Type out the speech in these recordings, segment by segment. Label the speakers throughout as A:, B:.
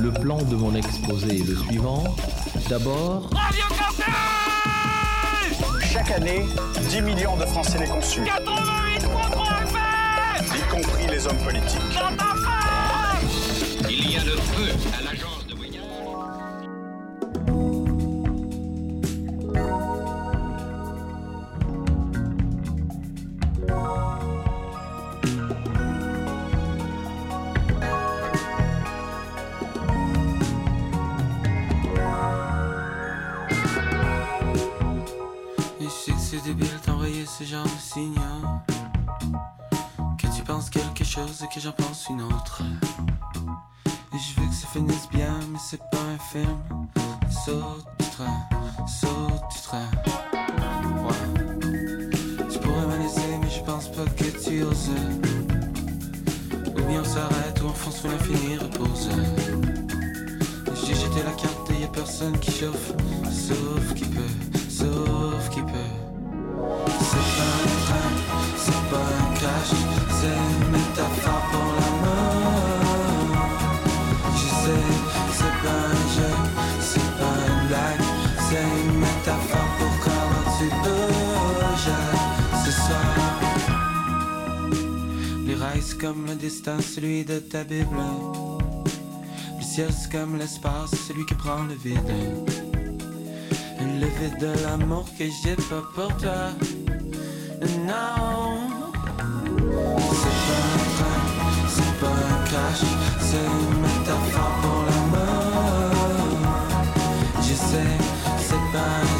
A: Le plan de mon exposé est le suivant. D'abord,
B: Radio Campus
C: Chaque année, 10 millions de Français les conçus,
B: 88.3 FM
C: y compris les hommes politiques.
B: J'entends pas
D: Il y a le feu à l'agence de
E: que já posso e não. Ta Bible le ciel c'est comme l'espace, celui qui prend le vide. Le vide de l'amour que j'ai pas pour toi. Non. C'est pas un train, c'est pas un crash, c'est une métaphore pour la mort. Je sais, c'est pas un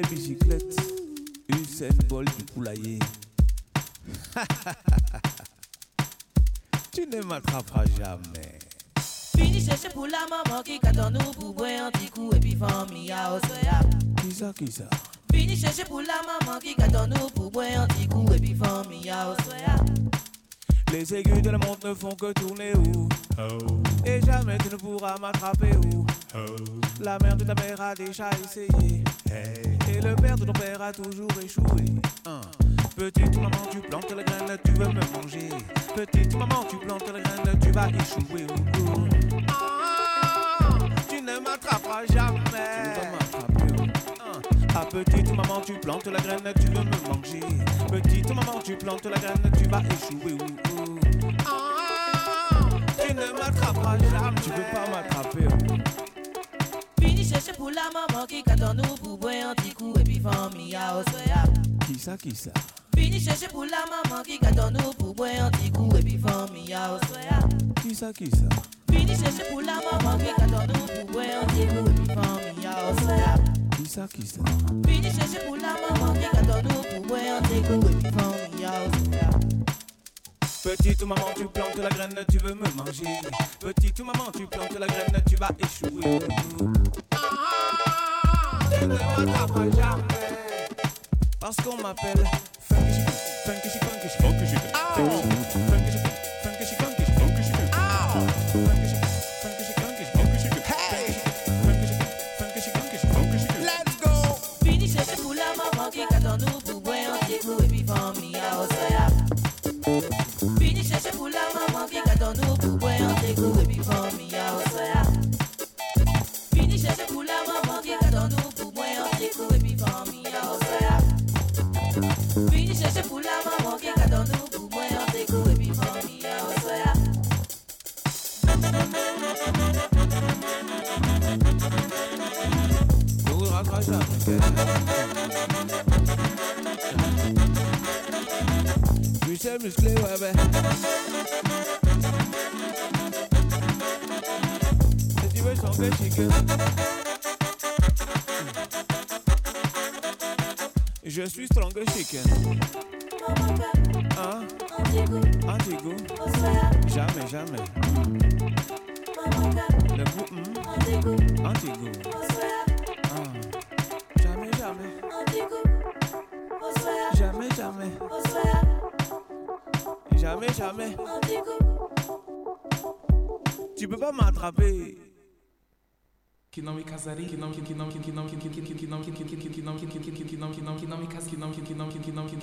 F: poulet bicyclette, Usain bol du poulailler. tu ne m'attraperas jamais.
G: Fini chercher pour la maman qui attend nous pour boire un petit coup et puis famille à Oswaya.
F: Qui ça, qui ça?
G: Fini chercher pour la maman qui attend nous pour boire un petit coup et puis famille à Oswaya.
F: Les aiguilles de la montre ne font que tourner où? Et jamais tu ne pourras m'attraper où? La mère de ta mère a déjà essayé Le père de ton père a toujours échoué Hein. Petite maman tu plantes la graine, tu veux me manger Petite maman tu plantes la graine, tu vas échouer oh. Ah, Tu ne m'attraperas jamais Hein. Ah petite maman tu plantes la graine, tu veux me manger Petite maman tu plantes la graine, tu vas échouer. Ah, Tu ne m'attraperas jamais Tu peux pas m'attraper oh.
G: Pour la maman qui attend nous pour boire un petit coup et puis famille à Oswaya.
F: Qui ça, qui ça?
G: Fini chercher pour la maman qui attend nous pour boire un petit coup et puis famille à Oswaya.
F: Qui ça, qui ça?
G: Fini chercher pour la maman qui attend nous pour boire un petit coup et puis famille à Oswaya.
F: Qui ça, qui ça?
G: Fini chercher pour la maman qui attend nous pour boire un petit coup et puis famille à Oswaya.
F: Petite maman, tu plantes la graine, tu veux me manger. Petite maman, tu plantes la graine, tu vas échouer je ne rattraperai jamais. Parce qu'on m'appelle Funky Chic, Funky Chic, Funky Chic, Funky Chic, ah.
H: Funky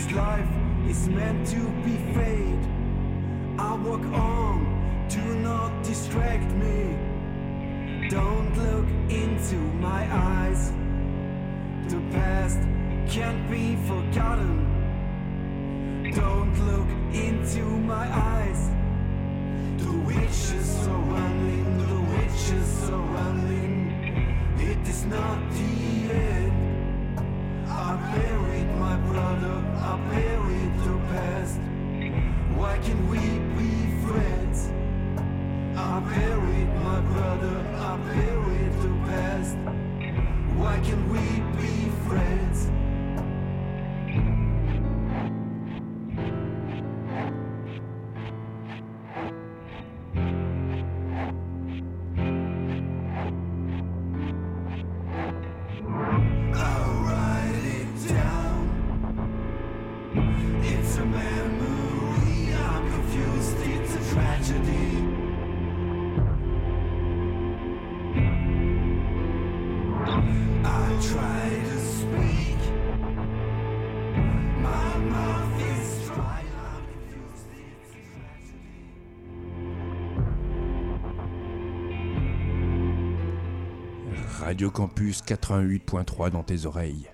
F: This
I: life is meant to be fade. I walk on, do not distract me. Don't look into my eyes. The past can't be forgotten. Don't look into my eyes.
J: Radio Campus 88.3 dans tes oreilles.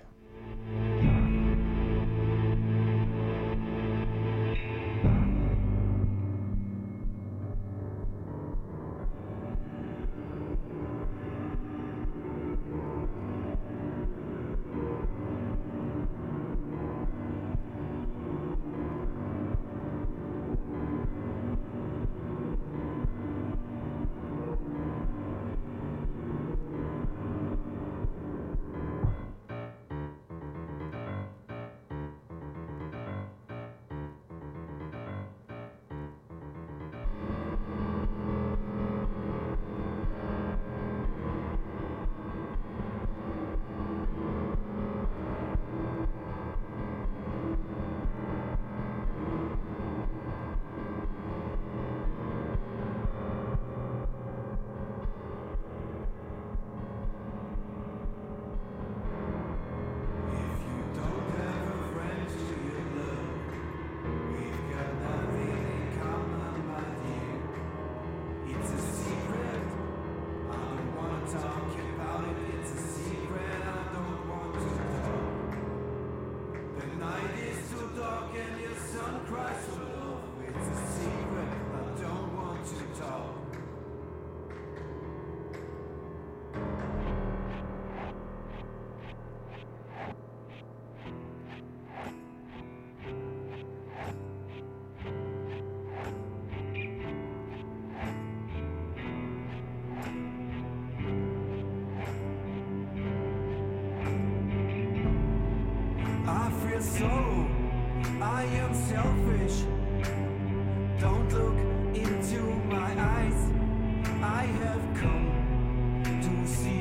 J: see.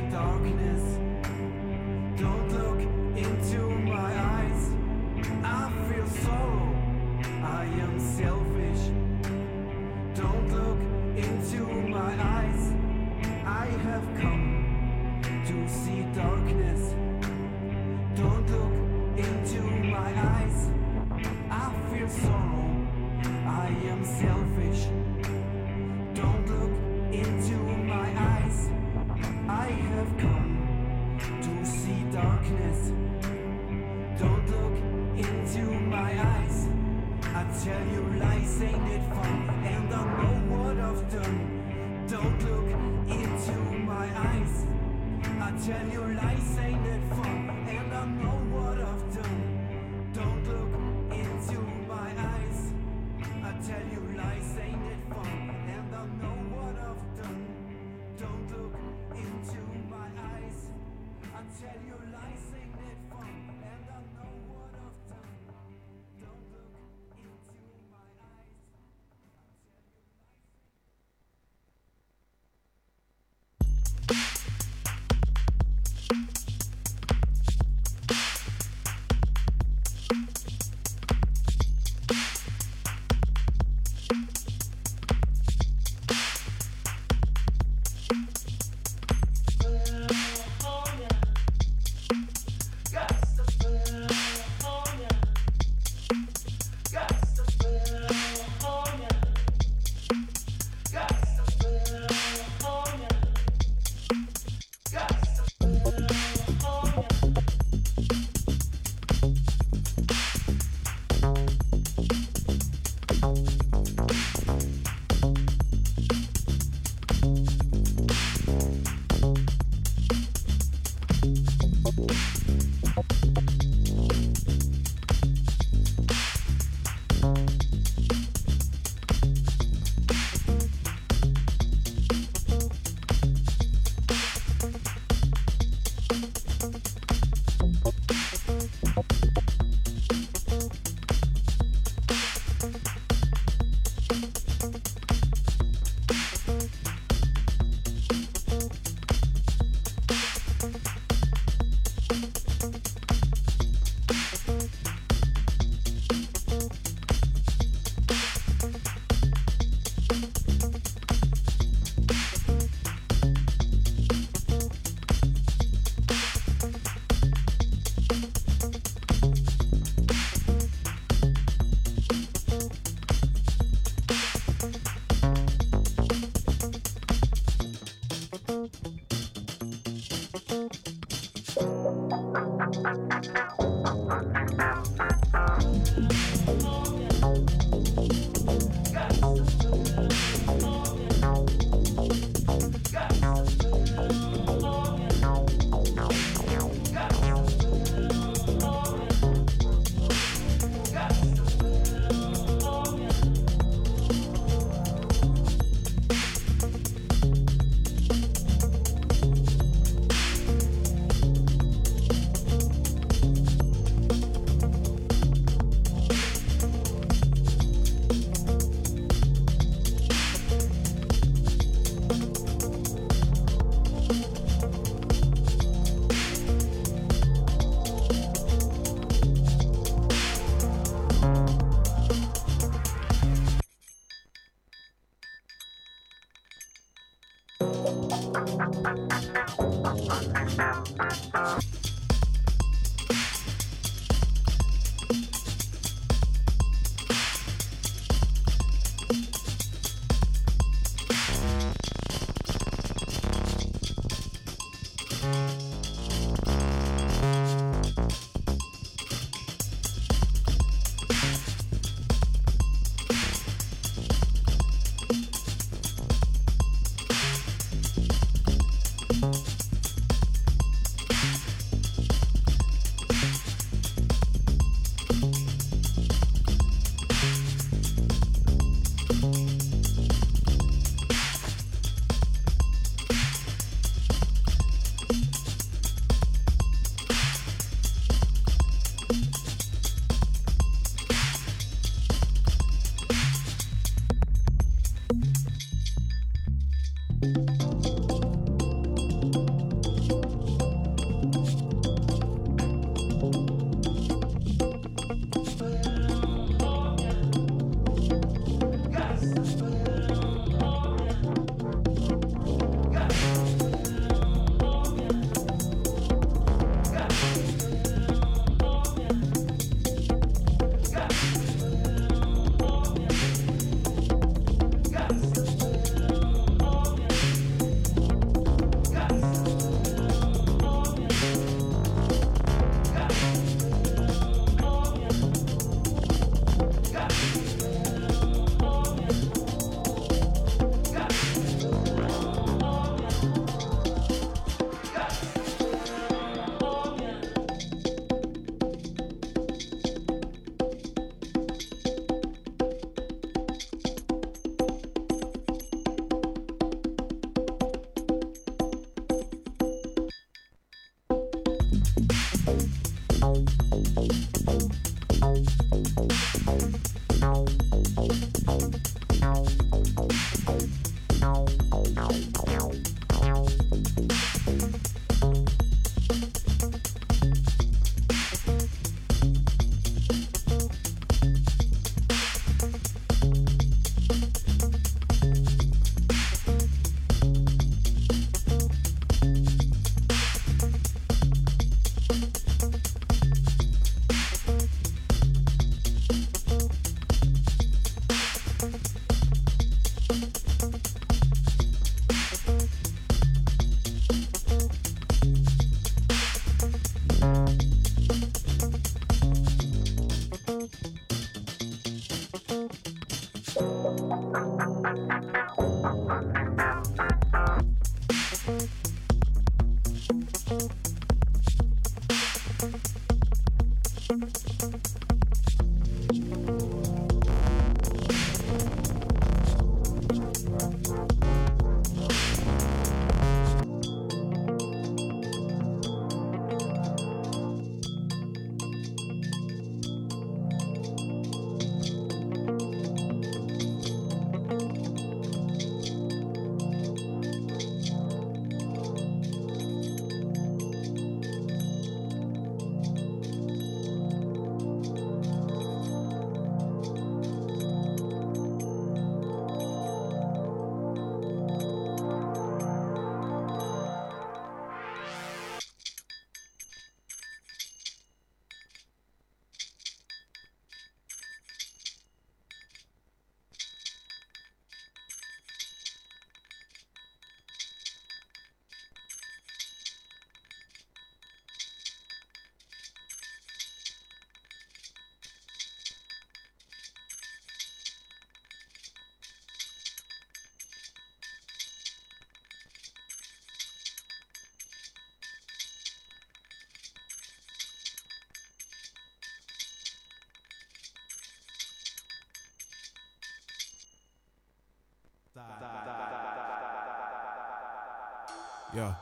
K: Yeah,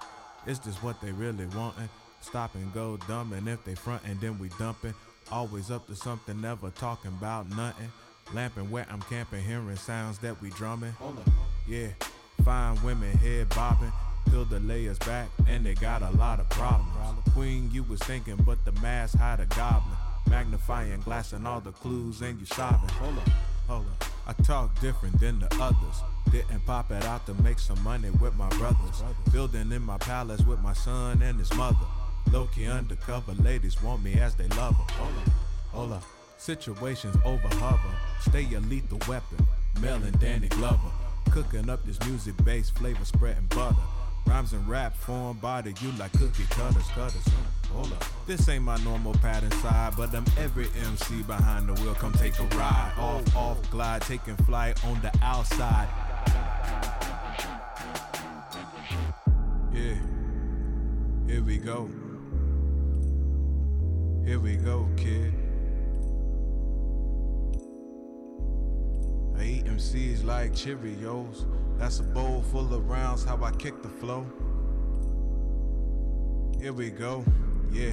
K: it's just what they really wantin'. Stop and go dumb, and if they front and then we dumpin'. Always up to something, never talking about nothing. Lamping where I'm camping, hearing sounds that we drumming. Yeah, fine women head bobbing. Till the layers back, and they got a lot of problems. Queen, you was thinking, but the mask hide a goblin. Magnifying glass and all the clues, and you sobbing. Hold up, hold up. I talk different than the others. Didn't pop it out to make some money with my brothers. Building in my palace with my son and his mother. Low key undercover ladies want me as they love her. Hold up. Situations over hover. Stay a lethal weapon. Mel and Danny Glover. Cooking up this music based flavor spreading butter. Rhymes and rap form body you like cookie cutters, cutters. Hold up. This ain't my normal pattern side, but I'm every MC behind the wheel. Come take a ride. Off, off, glide, taking flight on the outside. Yeah. Here we go. Here we go, kid. I eat MCs like Cheerios. That's a bowl full of rounds, how I kick the flow. Here we go, yeah.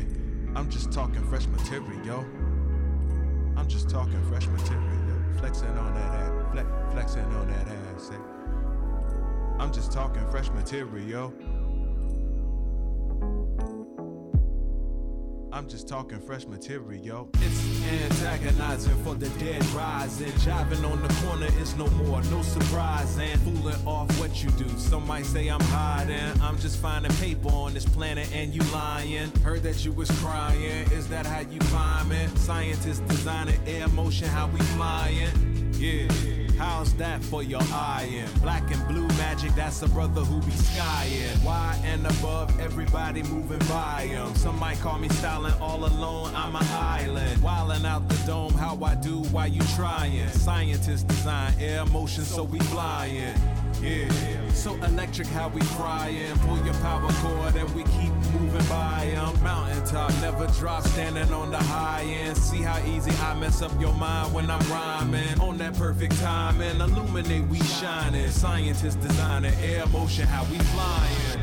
K: I'm just talking fresh material. Yo. I'm just talking fresh material. Flexing on that ass, flex, flexing on that ass. Say. I'm just talking fresh material. I'm just talking fresh material. It's antagonizing for the dead rising. Jiving on the corner is no more, no surprise. And fooling off what you do. Some might say I'm hiding. I'm just finding paper on this planet and you lying. Heard that you was crying. Is that how you climbing? Scientists designing air motion, how we flying. Yeah. How's that for your eye in? Black and blue magic, that's a brother who be skying. Why and above, everybody moving by him. Some might call me styling all alone, I'm an island. Wildin' out the dome, how I do, why you trying? Scientists design air motion, so we flying. Yeah, so electric how we crying. Pull your power cord and we keep moving by 'em. Mountaintop never drop, standing on the high end. See how easy I mess up your mind when I'm rhyming. On that perfect time and illuminate, we shining. Scientists designing air motion, how we flying.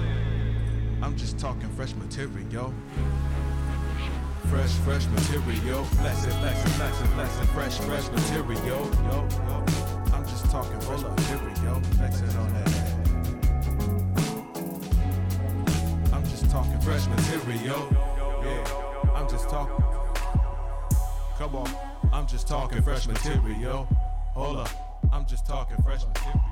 K: I'm just talking fresh material. Yo. Fresh, fresh material. Flexing, flexing, flexing, flexing. Fresh, fresh material. Yo, yo. I'm just talking fresh material. Flexing on that. Talking fresh material. Yeah, I'm just talking. Come on, I'm just talking fresh material. Hold up, I'm just talking fresh material.